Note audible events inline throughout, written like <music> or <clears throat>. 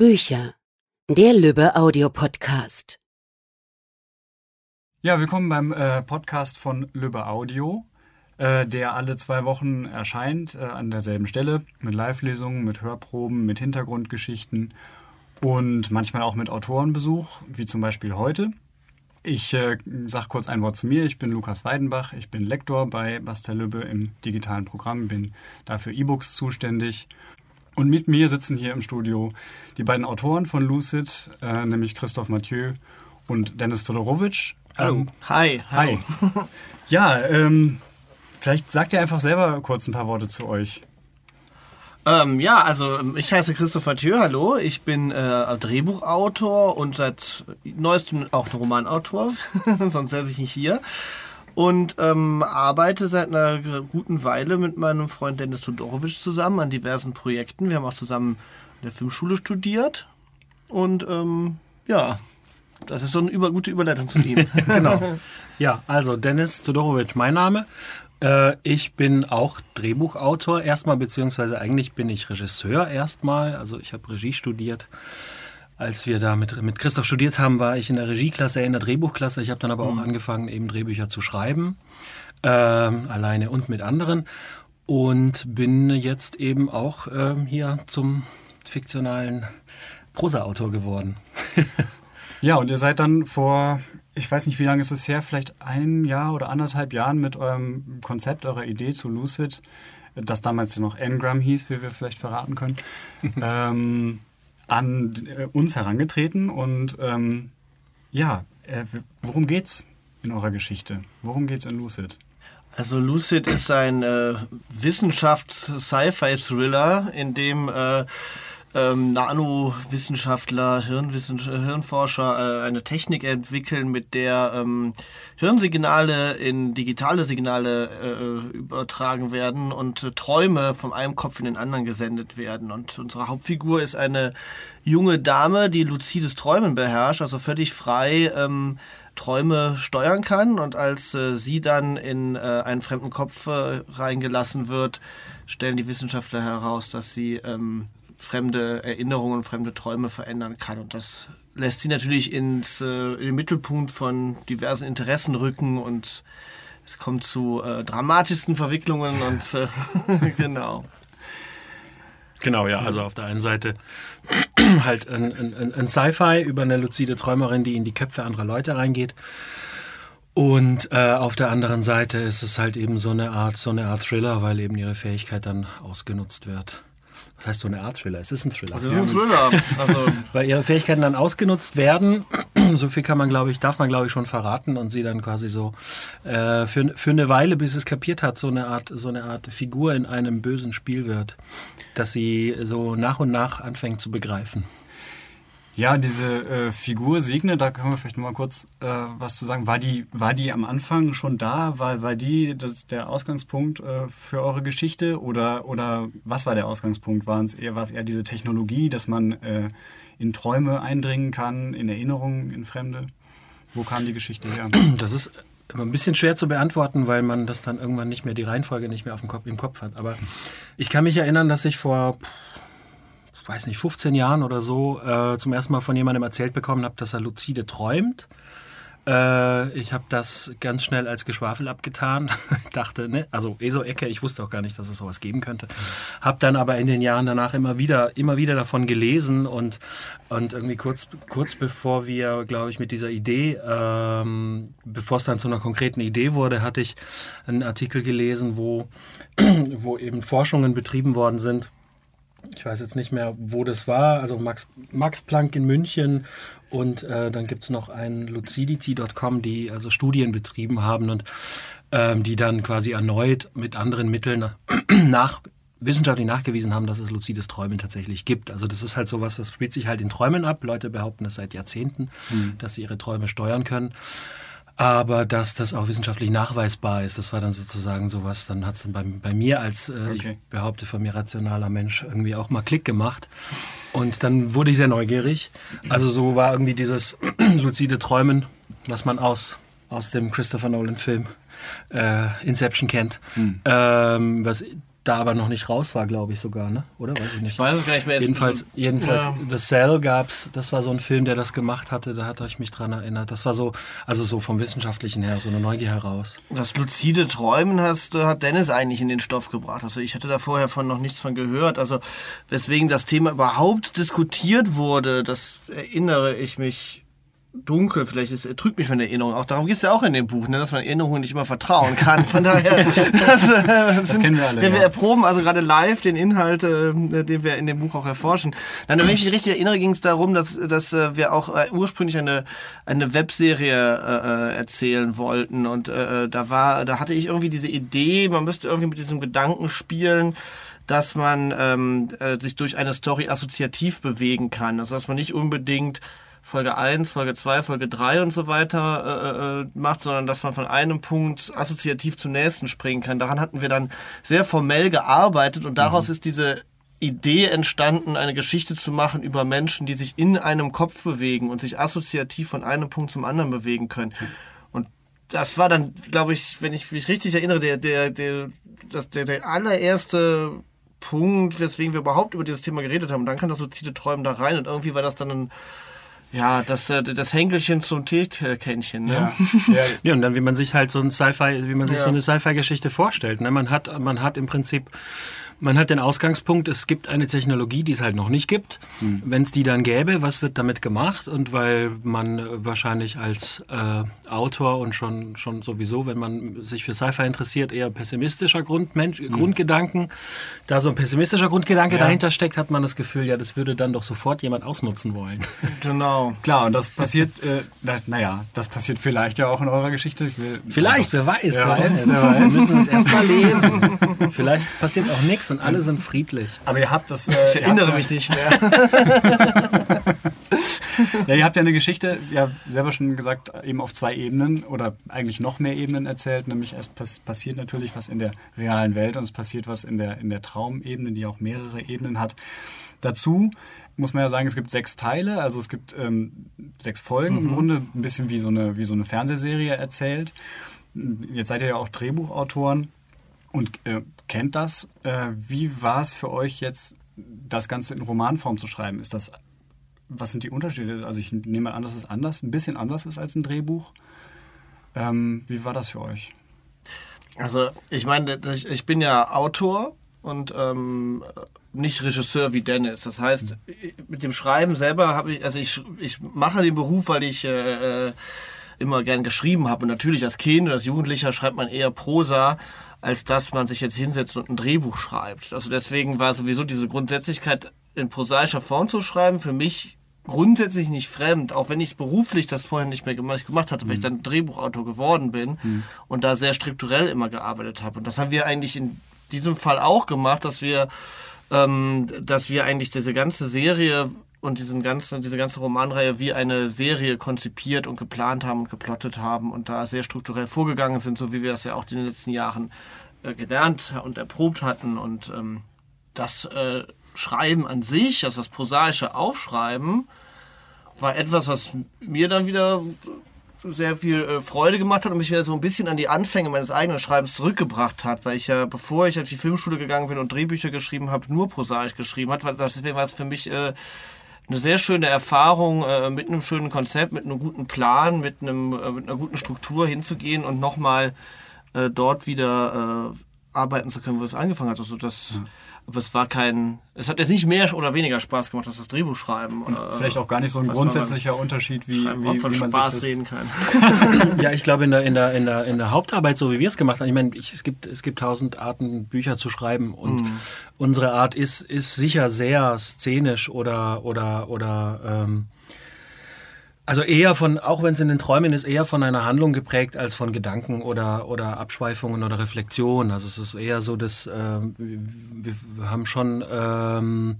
Bücher. Der Lübbe Audio-Podcast. Ja, willkommen beim äh, Podcast von Lübbe Audio, äh, der alle zwei Wochen erscheint, äh, an derselben Stelle, mit Live-Lesungen, mit Hörproben, mit Hintergrundgeschichten und manchmal auch mit Autorenbesuch, wie zum Beispiel heute. Ich äh, sage kurz ein Wort zu mir. Ich bin Lukas Weidenbach. Ich bin Lektor bei Bastel Lübbe im digitalen Programm, bin dafür E-Books zuständig. Und mit mir sitzen hier im Studio die beiden Autoren von Lucid, äh, nämlich Christoph Mathieu und Dennis Todorowitsch. Hallo. Ähm, Hi. hi. <laughs> ja, ähm, vielleicht sagt ihr einfach selber kurz ein paar Worte zu euch. Ähm, ja, also ähm, ich heiße Christopher Thieu, hallo. Ich bin äh, Drehbuchautor und seit neuestem auch Romanautor, <laughs> sonst säße ich nicht hier. Und ähm, arbeite seit einer guten Weile mit meinem Freund Dennis Todorowitsch zusammen an diversen Projekten. Wir haben auch zusammen in der Filmschule studiert. Und ähm, ja, das ist so eine über, gute Überleitung zu ihm. <laughs> genau. Ja, also Dennis Todorowitsch, mein Name. Äh, ich bin auch Drehbuchautor erstmal, beziehungsweise eigentlich bin ich Regisseur erstmal. Also ich habe Regie studiert. Als wir da mit, mit Christoph studiert haben, war ich in der Regieklasse, in der Drehbuchklasse. Ich habe dann aber auch angefangen, eben Drehbücher zu schreiben, ähm, alleine und mit anderen. Und bin jetzt eben auch ähm, hier zum fiktionalen Prosa-Autor geworden. <laughs> Ja, und ihr seid dann vor, ich weiß nicht, wie lange ist es her, vielleicht ein Jahr oder anderthalb Jahren mit eurem Konzept, eurer Idee zu Lucid, das damals ja noch Ngram hieß, wie wir vielleicht verraten können, <laughs> ähm, an äh, uns herangetreten. Und ähm, ja, äh, worum geht's in eurer Geschichte? Worum geht's in Lucid? Also Lucid ist ein äh, Wissenschafts-Sci-Fi-Thriller, in dem äh, ähm, Nanowissenschaftler, Hirnwissen Hirnforscher äh, eine Technik entwickeln, mit der ähm, Hirnsignale in digitale Signale äh, übertragen werden und äh, Träume von einem Kopf in den anderen gesendet werden. Und unsere Hauptfigur ist eine junge Dame, die luzides Träumen beherrscht, also völlig frei ähm, Träume steuern kann. Und als äh, sie dann in äh, einen fremden Kopf äh, reingelassen wird, stellen die Wissenschaftler heraus, dass sie ähm, fremde Erinnerungen, fremde Träume verändern kann. Und das lässt sie natürlich ins, äh, in den Mittelpunkt von diversen Interessen rücken und es kommt zu äh, dramatischsten Verwicklungen und äh, <laughs> genau. Genau, ja. Also auf der einen Seite <clears throat> halt ein, ein, ein Sci-Fi über eine luzide Träumerin, die in die Köpfe anderer Leute reingeht. Und äh, auf der anderen Seite ist es halt eben so eine Art, so eine Art Thriller, weil eben ihre Fähigkeit dann ausgenutzt wird. Was heißt so eine Art Thriller? Es ist ein Thriller. Das ist ein Thriller. Also, <laughs> Weil ihre Fähigkeiten dann ausgenutzt werden, <clears throat> so viel kann man, glaube ich, darf man, glaube ich, schon verraten und sie dann quasi so äh, für, für eine Weile, bis es kapiert hat, so eine Art, so eine Art Figur in einem bösen Spiel wird, dass sie so nach und nach anfängt zu begreifen. Ja, diese äh, Figur Signe, da können wir vielleicht noch mal kurz äh, was zu sagen. War die, war die am Anfang schon da? War, war die das der Ausgangspunkt äh, für eure Geschichte? Oder, oder was war der Ausgangspunkt? War es eher, eher diese Technologie, dass man äh, in Träume eindringen kann, in Erinnerungen, in Fremde? Wo kam die Geschichte her? Das ist immer ein bisschen schwer zu beantworten, weil man das dann irgendwann nicht mehr, die Reihenfolge nicht mehr auf dem Kopf, im Kopf hat. Aber ich kann mich erinnern, dass ich vor, weiß nicht, 15 Jahren oder so äh, zum ersten Mal von jemandem erzählt bekommen habe, dass er luzide träumt. Äh, ich habe das ganz schnell als Geschwafel abgetan. <laughs> dachte, ne, also ESO-Ecke, ich wusste auch gar nicht, dass es sowas geben könnte. Hab dann aber in den Jahren danach immer wieder, immer wieder davon gelesen und, und irgendwie kurz, kurz bevor wir, glaube ich, mit dieser Idee, ähm, bevor es dann zu einer konkreten Idee wurde, hatte ich einen Artikel gelesen, wo, <clears throat> wo eben Forschungen betrieben worden sind ich weiß jetzt nicht mehr, wo das war, also Max, Max Planck in München und äh, dann gibt es noch ein lucidity.com, die also Studien betrieben haben und ähm, die dann quasi erneut mit anderen Mitteln <clears throat> nach, wissenschaftlich nachgewiesen haben, dass es luzides Träumen tatsächlich gibt. Also das ist halt sowas, das spielt sich halt in Träumen ab. Leute behaupten das seit Jahrzehnten, Mhm. dass sie ihre Träume steuern können. Aber dass das auch wissenschaftlich nachweisbar ist, das war dann sozusagen sowas, dann hat es dann bei, bei mir als, äh, Okay. ich behaupte von mir rationaler Mensch, irgendwie auch mal Klick gemacht. Und dann wurde ich sehr neugierig. Also so war irgendwie dieses <clears throat> luzide Träumen, was man aus, aus dem Christopher Nolan-Film äh, Inception kennt. Ähm, was da aber noch nicht raus war, glaube ich sogar, ne? Oder weiß ich nicht. Ich weiß es gar nicht mehr. Jedenfalls, jedenfalls Ja. The Cell gab's, das war so ein Film, der das gemacht hatte, da hat ich mich dran erinnert. Das war so, also so vom Wissenschaftlichen her, so eine Neugier heraus. Das luzide Träumen hast, äh, hat Dennis eigentlich in den Stoff gebracht. Also ich hatte da vorher von noch nichts von gehört. Also weswegen das Thema überhaupt diskutiert wurde, das erinnere ich mich dunkel. Vielleicht ist, trügt mich meine Erinnerung. Auch darum geht es ja auch in dem Buch, ne, dass man Erinnerungen nicht immer vertrauen kann. Von daher, <laughs> das, äh, das, kennen wir alle, Wir, wir ja. erproben also gerade live den Inhalt, äh, den wir in dem Buch auch erforschen. Dann, wenn ich mich richtig erinnere, ging es darum, dass, dass äh, wir auch äh, ursprünglich eine, eine Webserie äh, äh, erzählen wollten. Und äh, da war, da hatte ich irgendwie diese Idee, man müsste irgendwie mit diesem Gedanken spielen, dass man ähm, äh, sich durch eine Story assoziativ bewegen kann. Also dass man nicht unbedingt Folge 1, Folge 2, Folge 3 und so weiter äh, äh, macht, sondern dass man von einem Punkt assoziativ zum nächsten springen kann. Daran hatten wir dann sehr formell gearbeitet und daraus ist diese Idee entstanden, eine Geschichte zu machen über Menschen, die sich in einem Kopf bewegen und sich assoziativ von einem Punkt zum anderen bewegen können. Und das war dann, glaube ich, wenn ich mich richtig erinnere, der, der, der, das, der, der allererste Punkt, weswegen wir überhaupt über dieses Thema geredet haben. Und dann kam das luzide Träumen da rein und irgendwie war das dann ein, ja, das, äh, das Henkelchen zum Teekännchen. Ne? Ja. <laughs> ja. Ja, und dann, wie man sich halt so ein Sci-Fi, wie man sich Ja. so eine Sci-Fi-Geschichte vorstellt. Ne? Man hat, man hat im Prinzip, man hat den Ausgangspunkt, es gibt eine Technologie, die es halt noch nicht gibt. Wenn es die dann gäbe, was wird damit gemacht? Und weil man äh, wahrscheinlich als äh, Autor und schon, schon sowieso, wenn man sich für Sci-Fi interessiert, eher pessimistischer Grundmensch, Grundgedanken, da so ein pessimistischer Grundgedanke Ja. dahinter steckt, hat man das Gefühl, ja, das würde dann doch sofort jemand ausnutzen wollen. <laughs> Genau. Klar, und das <laughs> passiert, äh, das, naja, das passiert vielleicht ja auch in eurer Geschichte. Ich will, Vielleicht, wer weiß, Wer wer weiß, weiß. Wir müssen es erst mal lesen. Vielleicht passiert auch nichts und alle sind friedlich. Aber ihr habt das. Äh, Ich erinnere mich nicht mehr. <laughs> Ja, ihr habt ja eine Geschichte, ja selber schon gesagt, eben auf zwei Ebenen oder eigentlich noch mehr Ebenen erzählt. Nämlich es pass passiert natürlich was in der realen Welt und es passiert was in der, in der Traumebene, die auch mehrere Ebenen hat. Dazu muss man ja sagen, es gibt sechs Teile, also es gibt ähm, sechs Folgen im Grunde, ein bisschen wie so, eine, wie so eine Fernsehserie erzählt. Jetzt seid ihr ja auch Drehbuchautoren und äh, kennt das. Äh, wie war es für euch jetzt, das Ganze in Romanform zu schreiben? Ist das, was sind die Unterschiede? Also ich nehme an, dass es anders, ein bisschen anders ist als ein Drehbuch. Ähm, wie war das für euch? Also, ich meine, ich, ich bin ja Autor und ähm, nicht Regisseur wie Dennis. Das heißt, mit dem Schreiben selber habe ich, also ich, ich mache den Beruf, weil ich äh, äh, immer gern geschrieben habe. Und natürlich als Kind oder als Jugendlicher schreibt man eher Prosa, als dass man sich jetzt hinsetzt und ein Drehbuch schreibt. Also deswegen war sowieso diese Grundsätzlichkeit in prosaischer Form zu schreiben für mich grundsätzlich nicht fremd, auch wenn ich beruflich das vorher nicht mehr gemacht, gemacht hatte, weil ich dann Drehbuchautor geworden bin und da sehr strukturell immer gearbeitet habe. Und das haben wir eigentlich in diesem Fall auch gemacht, dass wir, ähm, dass wir eigentlich diese ganze Serie und diesen ganzen, diese ganze Romanreihe wie eine Serie konzipiert und geplant haben und geplottet haben und da sehr strukturell vorgegangen sind, so wie wir das ja auch in den letzten Jahren äh, gelernt und erprobt hatten. Und ähm, das äh, Schreiben an sich, also das prosaische Aufschreiben, war etwas, was mir dann wieder sehr viel äh, Freude gemacht hat und mich wieder so ein bisschen an die Anfänge meines eigenen Schreibens zurückgebracht hat, weil ich ja, bevor ich auf die Filmschule gegangen bin und Drehbücher geschrieben habe, nur prosaisch geschrieben hat. Deswegen war es für mich äh, eine sehr schöne Erfahrung, äh, mit einem schönen Konzept, mit einem guten Plan, mit, einem, äh, mit einer guten Struktur hinzugehen und nochmal äh, dort wieder äh, arbeiten zu können, wo es angefangen hat. Also das, aber es war kein, es hat jetzt nicht mehr oder weniger Spaß gemacht als das Drehbuchschreiben. Äh, Vielleicht auch gar nicht so ein grundsätzlicher Unterschied, wie, Schreiben wie, von wie man Spaß sich das... reden kann. Ja, ich glaube in der, in der, in der, in der Hauptarbeit, so wie wir es gemacht haben, ich meine, ich, es gibt, es gibt tausend Arten, Bücher zu schreiben und unsere Art ist, ist sicher sehr szenisch oder, oder, oder, ähm, also eher von, auch wenn es in den Träumen ist, eher von einer Handlung geprägt als von Gedanken oder, oder Abschweifungen oder Reflexionen. Also es ist eher so, dass ähm, wir, wir haben schon ähm,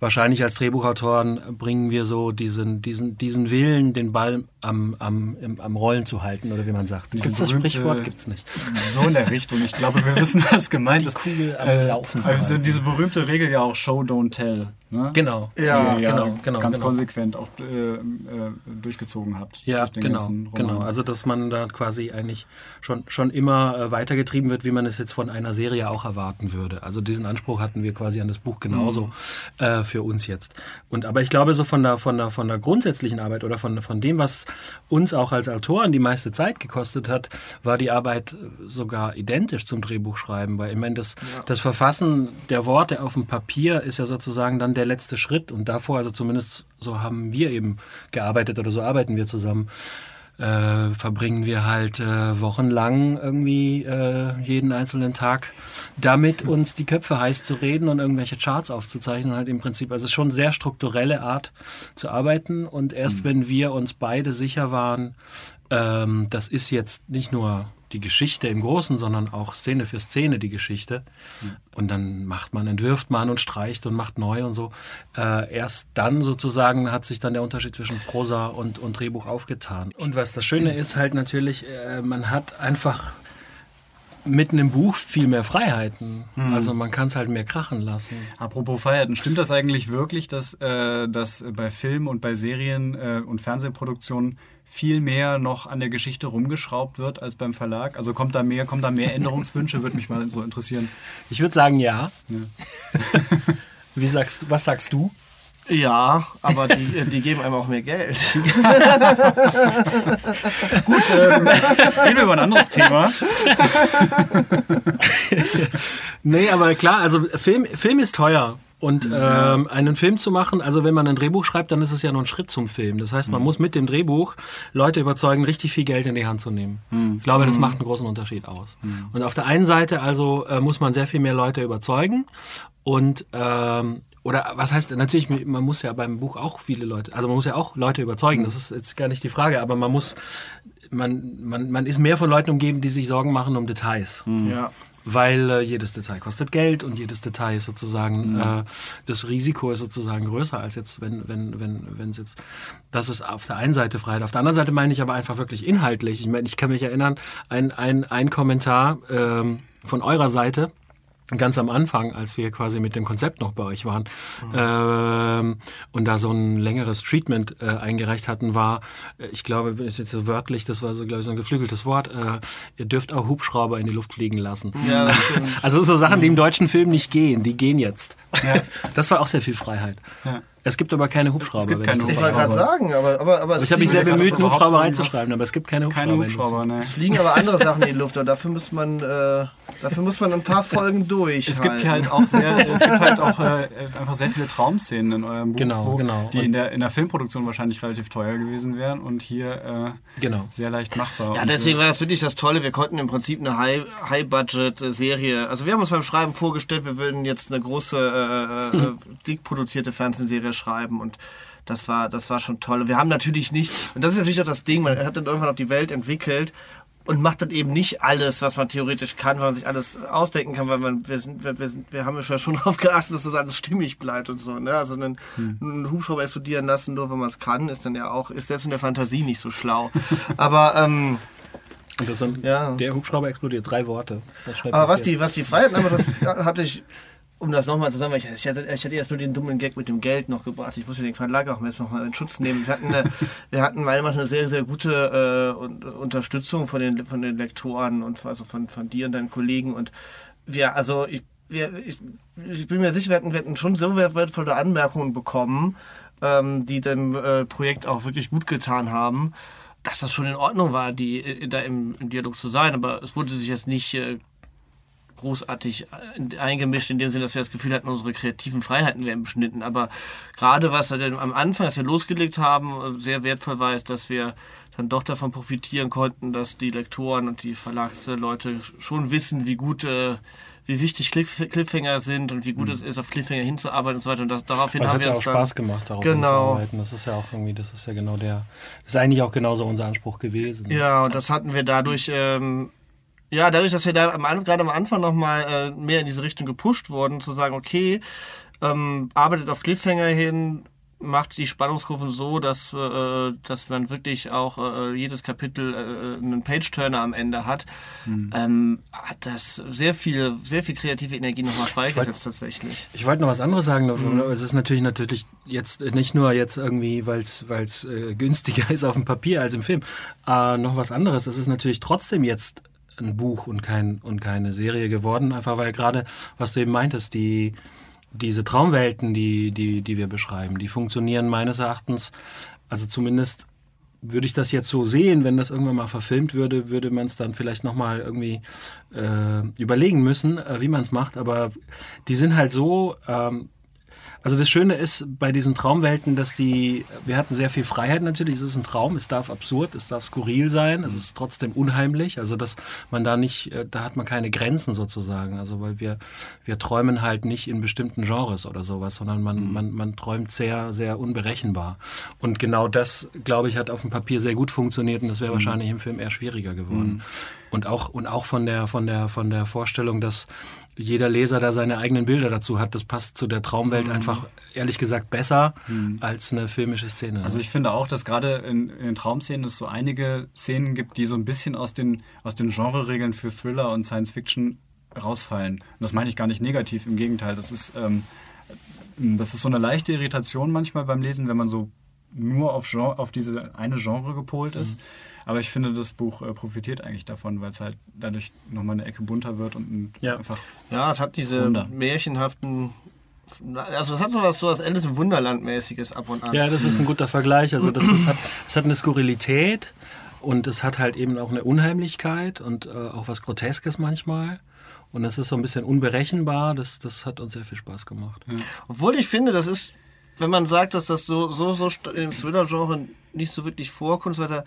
wahrscheinlich als Drehbuchautoren bringen wir so diesen, diesen, diesen Willen, den Ball am, am, im, am Rollen zu halten, oder wie man sagt. Gibt's das berühmte- Sprichwort? Gibt's nicht. So in der Richtung. Ich glaube, wir wissen, was gemeint ist. Kugel am Äh, Laufen zu Also halten. diese berühmte Regel ja auch Show, don't tell. Ne? Genau. Ja, Die ihr genau, genau, Ganz genau. konsequent auch äh, äh, durchgezogen habt. Ja, durch genau, genau. Also dass man da quasi eigentlich schon, schon immer äh, weitergetrieben wird, wie man es jetzt von einer Serie auch erwarten würde. Also diesen Anspruch hatten wir quasi an das Buch genauso äh, für uns jetzt. Und aber ich glaube so von der von der von der grundsätzlichen Arbeit oder von von dem, was uns auch als Autoren die meiste Zeit gekostet hat, war die Arbeit äh, sogar identisch zum Drehbuchschreiben, weil ich meine das das Verfassen der Worte auf dem Papier ist ja sozusagen dann der letzte Schritt und davor also zumindest so haben wir eben gearbeitet oder so arbeiten wir zusammen äh, verbringen wir halt äh, wochenlang irgendwie äh, jeden einzelnen Tag damit, uns die Köpfe heiß zu reden und irgendwelche Charts aufzuzeichnen. Halt im Prinzip, also es ist schon eine sehr strukturelle Art zu arbeiten. Und erst wenn wir uns beide sicher waren, ähm, das ist jetzt nicht nur die Geschichte im Großen, sondern auch Szene für Szene die Geschichte. Und dann macht man, entwirft man und streicht und macht neu und so. Äh, erst dann sozusagen hat sich dann der Unterschied zwischen Prosa und, und Drehbuch aufgetan. Und was das Schöne ist halt natürlich, äh, man hat einfach mitten im Buch viel mehr Freiheiten. Also man kann es halt mehr krachen lassen. Apropos Freiheiten, stimmt das eigentlich wirklich, dass, äh, dass bei Film und bei Serien äh, und Fernsehproduktionen viel mehr noch an der Geschichte rumgeschraubt wird als beim Verlag? Also kommt da mehr, kommen da mehr Änderungswünsche? Würde mich mal so interessieren. Ich würde sagen, ja. <laughs> Wie sagst du, was sagst du? Ja, aber die, die geben einem auch mehr Geld. <laughs> Gut, ähm, reden wir über ein anderes Thema. Nee, aber klar, also Film, Film ist teuer. Und ähm, einen Film zu machen, also wenn man ein Drehbuch schreibt, dann ist es ja nur ein Schritt zum Film. Das heißt, man muss mit dem Drehbuch Leute überzeugen, richtig viel Geld in die Hand zu nehmen. Ich glaube, das macht einen großen Unterschied aus. Und auf der einen Seite also äh, muss man sehr viel mehr Leute überzeugen und ähm, oder was heißt natürlich, man muss ja beim Buch auch viele Leute, also man muss ja auch Leute überzeugen. Das ist jetzt gar nicht die Frage, aber man muss, man, man, man ist mehr von Leuten umgeben, die sich Sorgen machen um Details Ja. Weil äh, jedes Detail kostet Geld und jedes Detail ist sozusagen äh, das Risiko ist sozusagen größer als jetzt wenn wenn wenn wenn es jetzt das ist auf der einen Seite Freiheit auf der anderen Seite meine ich aber einfach wirklich inhaltlich. Ich meine ich kann mich erinnern ein ein ein Kommentar ähm, von eurer Seite ganz am Anfang, als wir quasi mit dem Konzept noch bei euch waren ähm, und da so ein längeres Treatment äh, eingereicht hatten, war, äh, ich glaube, wenn ich jetzt so wörtlich, das war so, glaube ich, so ein geflügeltes Wort, äh, ihr dürft auch Hubschrauber in die Luft fliegen lassen. Ja. <laughs> Also so Sachen, die im deutschen Film nicht gehen, die gehen jetzt. Das war auch sehr viel Freiheit. Ja. Es gibt aber keine Hubschrauber. gibt wenn keine das Ich wollte gerade sagen, aber, aber, aber es Ich habe mich sehr bemüht, Hubschrauber reinzuschreiben, aber es gibt keine Hubschrauber. Keine Hubschrauber, ne. Es fliegen aber andere Sachen in die Luft, aber dafür muss man, äh, dafür muss man ein paar <laughs> Folgen durch. Es gibt halt auch sehr, <laughs> es gibt halt auch äh, einfach sehr viele Traumszenen in eurem Buch, Genau, wo, genau. die Und- in der, in der Filmproduktion wahrscheinlich relativ teuer gewesen wären und hier äh, Genau. sehr leicht machbar. Ja, Und deswegen so. war das wirklich das Tolle. Wir konnten im Prinzip eine High- High-Budget-Serie. also, wir haben uns beim Schreiben vorgestellt, wir würden jetzt eine große, äh, äh, <laughs> dick produzierte Fernsehserie schreiben und das war, das war schon toll. Wir haben natürlich nicht, und das ist natürlich auch das Ding, man hat dann irgendwann auch die Welt entwickelt und macht dann eben nicht alles, was man theoretisch kann, weil man sich alles ausdenken kann, weil man, wir sind, wir, wir, sind, wir haben ja schon <laughs> darauf geachtet, dass das alles stimmig bleibt und so, ne? Also einen, einen Hubschrauber explodieren lassen, nur wenn man es kann, ist dann ja auch, ist selbst in der Fantasie nicht so schlau. <laughs> Aber, ähm, Ja. Der Hubschrauber explodiert. Drei Worte. Aber was die, was die Freiheit anbetrifft, <laughs> hatte ich, um das nochmal zu sagen, ich, ich, hatte, ich hatte erst nur den dummen Gag mit dem Geld noch gebracht. Ich muss ja den Verlag auch jetzt nochmal in Schutz nehmen. Wir hatten, eine, <laughs> wir hatten meiner Meinung nach eine sehr, sehr gute äh, un- Unterstützung von den, von den Lektoren und also von, von dir und deinen Kollegen. Und wir, also ich, wir, ich, ich bin mir sicher, wir hätten, wir hätten schon so wertvolle Anmerkungen bekommen, ähm, die dem äh, Projekt auch wirklich gut getan haben dass das schon in Ordnung war, die da im, im Dialog zu sein, aber es wurde sich jetzt nicht äh, großartig äh, eingemischt, in dem Sinne, dass wir das Gefühl hatten, unsere kreativen Freiheiten werden beschnitten. Aber gerade was halt am Anfang, als wir losgelegt haben, sehr wertvoll war, ist, dass wir dann doch davon profitieren konnten, dass die Lektoren und die Verlagsleute schon wissen, wie gut, äh, wie wichtig Cliff Cliffhanger sind und wie gut es ist, auf Cliffhanger hinzuarbeiten und so weiter. Und das, daraufhin Es haben hat wir ja auch Spaß gemacht, darauf Genau. hinzuarbeiten. Das ist ja auch irgendwie, das ist ja genau der, das ist eigentlich auch genauso unser Anspruch gewesen. Ja, und das hatten wir dadurch, ähm, ja, dadurch, dass wir da am, gerade am Anfang nochmal äh, mehr in diese Richtung gepusht wurden, zu sagen, okay, ähm, arbeitet auf Cliffhanger hin, macht die Spannungskurven so, dass, äh, dass man wirklich auch äh, jedes Kapitel äh, einen Page-Turner am Ende hat. Mhm. Ähm, hat das sehr viel, sehr viel kreative Energie nochmal freigesetzt tatsächlich. Ich wollte noch was anderes sagen. Mhm. Es ist natürlich natürlich jetzt nicht nur jetzt irgendwie, weil es äh, günstiger <laughs> ist auf dem Papier als im Film, äh, noch was anderes. Es ist natürlich trotzdem jetzt ein Buch und, kein, und keine Serie geworden, einfach weil gerade, was du eben meintest, die, diese Traumwelten, die, die, die wir beschreiben, die funktionieren meines Erachtens, also zumindest würde ich das jetzt so sehen, wenn das irgendwann mal verfilmt würde, würde man es dann vielleicht nochmal irgendwie äh, überlegen müssen, äh, wie man es macht. Aber die sind halt so, ähm, also das Schöne ist bei diesen Traumwelten, dass die, wir hatten sehr viel Freiheit natürlich, es ist ein Traum, es darf absurd, es darf skurril sein, es ist trotzdem unheimlich, also dass man da nicht, äh, da hat man keine Grenzen sozusagen, also weil wir, wir träumen halt nicht in bestimmten Genres oder sowas, sondern man, mhm. man, man träumt sehr, sehr unberechenbar. Und genau das, glaube ich, hat auf dem Papier sehr gut funktioniert und das wäre mhm. wahrscheinlich im Film eher schwieriger geworden. Mhm. Und auch, und auch von der, von der, von der Vorstellung, dass jeder Leser da seine eigenen Bilder dazu hat. Das passt zu der Traumwelt mhm. einfach, ehrlich gesagt, besser mhm. als eine filmische Szene. Also ich finde auch, dass gerade in, in, den Traumszenen es so einige Szenen gibt, die so ein bisschen aus den, aus den Genreregeln für Thriller und Science Fiction rausfallen. Und das meine ich gar nicht negativ, im Gegenteil. Das ist, ähm, das ist so eine leichte Irritation manchmal beim Lesen, wenn man so nur auf, Genre, auf diese eine Genre gepolt ist. Mhm. Aber ich finde, das Buch äh, profitiert eigentlich davon, weil es halt dadurch nochmal eine Ecke bunter wird und ja. einfach. Ja, es hat diese Wunder. märchenhaften also es hat so was, so was Alice im Wunderland-mäßiges ab und an. Ja, das ist ein guter Vergleich. Also das ist, hat, es hat eine Skurrilität und es hat halt eben auch eine Unheimlichkeit und äh, auch was Groteskes manchmal. Und es ist so ein bisschen unberechenbar. Das, das hat uns sehr viel Spaß gemacht. Ja. Obwohl ich finde, das ist, wenn man sagt, dass das so, so, so im Thriller-Genre nicht so wirklich vorkommt, so weiter,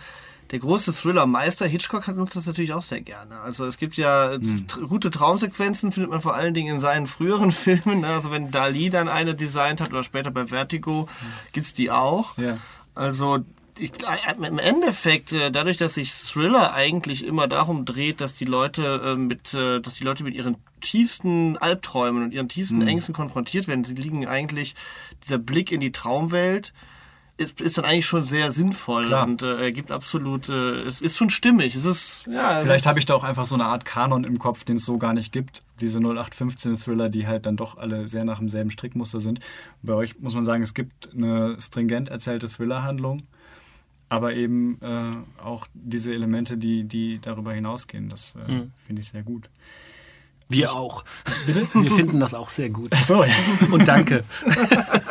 der große Thriller-Meister Hitchcock nutzt das natürlich auch sehr gerne. Also es gibt ja mhm. gute Traumsequenzen, findet man vor allen Dingen in seinen früheren <laughs> Filmen. Also wenn Dali dann eine designt hat oder später bei Vertigo, mhm. gibt's die auch. Ja. Also ich, äh, im Endeffekt, äh, dadurch, dass sich Thriller eigentlich immer darum dreht, dass die Leute äh, mit, dass die Leute mit ihren tiefsten Albträumen und ihren tiefsten mhm. Ängsten konfrontiert werden, sie liegen eigentlich dieser Blick in die Traumwelt ist, ist dann eigentlich schon sehr sinnvoll Klar. und äh, gibt absolut, äh, es ist schon stimmig. Es ist, ja, Vielleicht habe ich da auch einfach so eine Art Kanon im Kopf, den es so gar nicht gibt. Diese 0815-Thriller, die halt dann doch alle sehr nach demselben Strickmuster sind. Bei euch muss man sagen, es gibt eine stringent erzählte Thriller-Handlung, aber eben äh, auch diese Elemente, die, die darüber hinausgehen. Das äh, mhm. finde ich sehr gut. Wir auch. Bitte? <laughs> Wir finden das auch sehr gut. Ach so, ja. <laughs> Und danke. <laughs>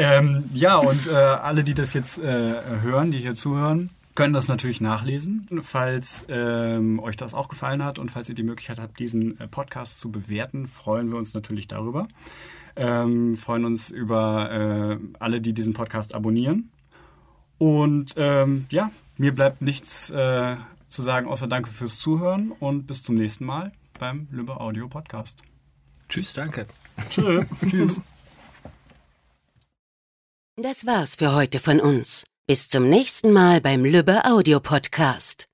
Ähm, ja, und äh, alle, die das jetzt äh, hören, die hier zuhören, können das natürlich nachlesen. Falls ähm, euch das auch gefallen hat und falls ihr die Möglichkeit habt, diesen äh, Podcast zu bewerten, freuen wir uns natürlich darüber. Ähm, freuen uns über äh, alle, die diesen Podcast abonnieren. Und ähm, ja, mir bleibt nichts äh, zu sagen, außer danke fürs Zuhören und bis zum nächsten Mal beim Lübbe Audio Podcast. Tschüss, danke. Tschö. <laughs> Tschüss. Das war's für heute von uns. Bis zum nächsten Mal beim Lübbe Audio Podcast.